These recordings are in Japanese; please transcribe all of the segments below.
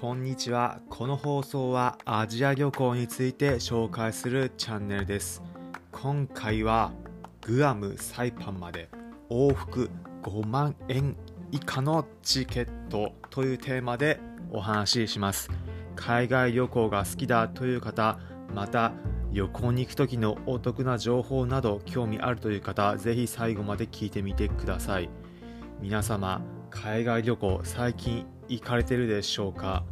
こんにちは。この放送はアジア旅行について紹介するチャンネルです。今回はグアムサイパンまで往復5万円以下のチケットというテーマでお話しします。海外旅行が好きだという方また旅行に行く時のお得な情報など興味あるという方ぜひ最後まで聞いてみてください。皆様海外旅行最近行かれてるでしょうか？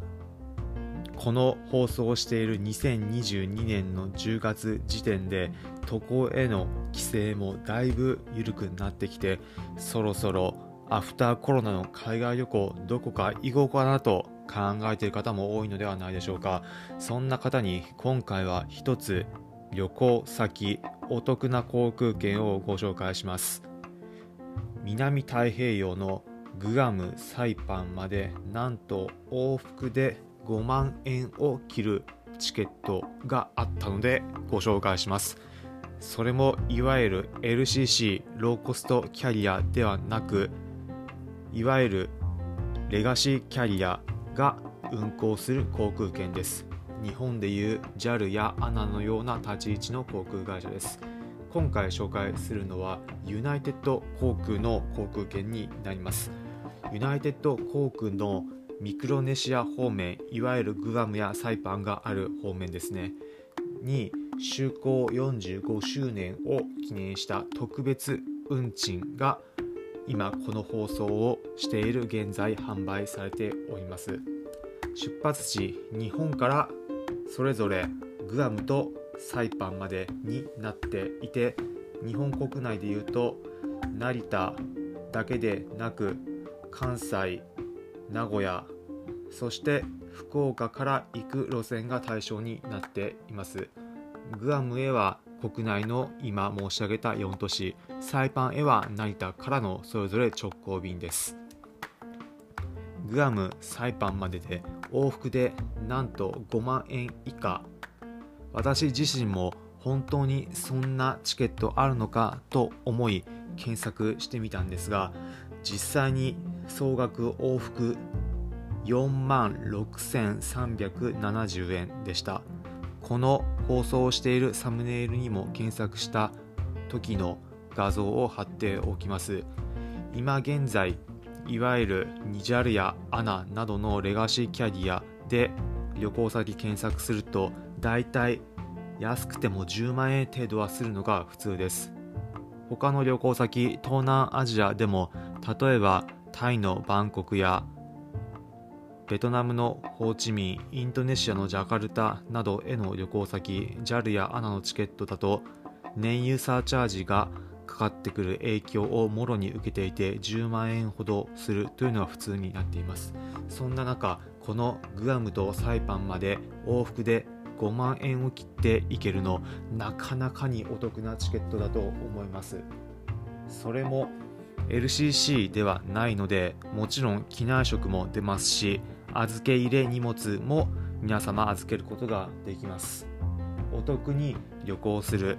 この放送をしている2022年の10月時点で渡航への規制もだいぶ緩くなってきてそろそろアフターコロナの海外旅行どこか行こうかなと考えている方も多いのではないでしょうか。そんな方に今回は一つ旅行先お得な航空券をご紹介します。南太平洋のグアムサイパンまでなんと往復で5万円を切るチケットがあったのでご紹介します。それもいわゆる LCC ローコストキャリアではなくいわゆるレガシーキャリアが運航する航空券です。日本でいう JAL や ANA のような立ち位置の航空会社です。今回紹介するのはユナイテッド航空の航空券になります。ユナイテッド航空のミクロネシア方面いわゆるグアムやサイパンがある方面ですね。に就航45周年を記念した特別運賃が今この放送をしている現在販売されております。出発地日本からそれぞれグアムとサイパンまでになっていて日本国内でいうと成田だけでなく関西名古屋そして福岡から行く路線が対象になっています。グアムへは国内の今申し上げた4都市サイパンへは成田からのそれぞれ直行便です。グアムサイパンまでで往復でなんと5万円以下。私自身も本当にそんなチケットあるのかと思い検索してみたんですが実際に総額往復4万6370円でした。この放送をしているサムネイルにも検索した時の画像を貼っておきます。今現在いわゆるニジャルやアナなどのレガシーキャリアで旅行先検索するとだいたい安くても10万円程度はするのが普通です。他の旅行先東南アジアでも例えばタイのバンコクやベトナムのホーチミン、インドネシアのジャカルタなどへの旅行先 JAL や ANA のチケットだと燃油サーチャージがかかってくる影響をもろに受けていて10万円ほどするというのが普通になっています。そんな中このグアムとサイパンまで往復で5万円を切っていけるのなかなかにお得なチケットだと思います。それも LCC ではないのでもちろん機内食も出ますし預け入れ荷物も皆様預けることができます。お得に旅行する。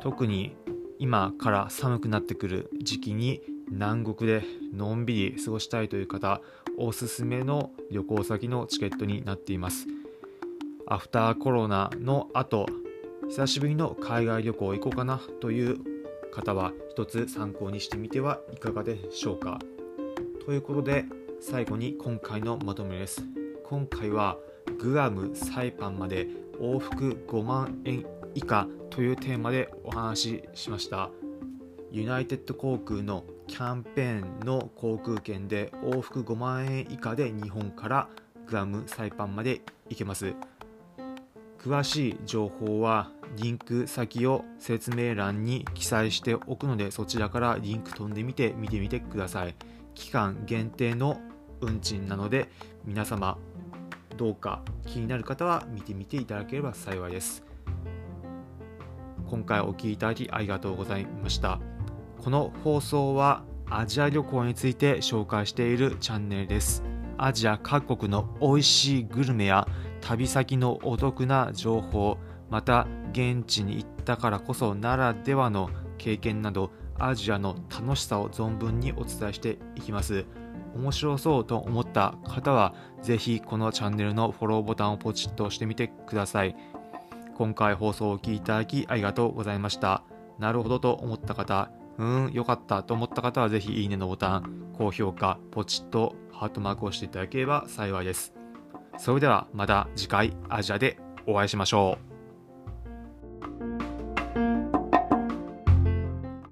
特に今から寒くなってくる時期に南国でのんびり過ごしたいという方おすすめの旅行先のチケットになっています。アフターコロナの後久しぶりの海外旅行行こうかなという方は一つ参考にしてみてはいかがでしょうか。ということで最後に今回のまとめです。今回はグアムサイパンまで往復5万円以下というテーマでお話ししました。ユナイテッド航空のキャンペーンの航空券で往復5万円以下で日本からグアムサイパンまで行けます。詳しい情報はリンク先を説明欄に記載しておくのでそちらからリンク飛んでみて見てみてください。期間限定の運賃なので皆様どうか気になる方は見てみていただければ幸いです。今回お聴きいただきありがとうございました。この放送はアジア旅行について紹介しているチャンネルです。アジア各国の美味しいグルメや旅先のお得な情報また現地に行ったからこそならではの経験などアジアの楽しさを存分にお伝えしていきます面白そうと思った方は、ぜひこのチャンネルのフォローボタンをポチッと押してみてください。今回放送をお聴きいただきありがとうございました。なるほどと思った方、うーん、よかったと思った方はぜひいいねのボタン、高評価、ポチッとハートマークをしていただければ幸いです。それではまた次回アジアでお会いしましょう。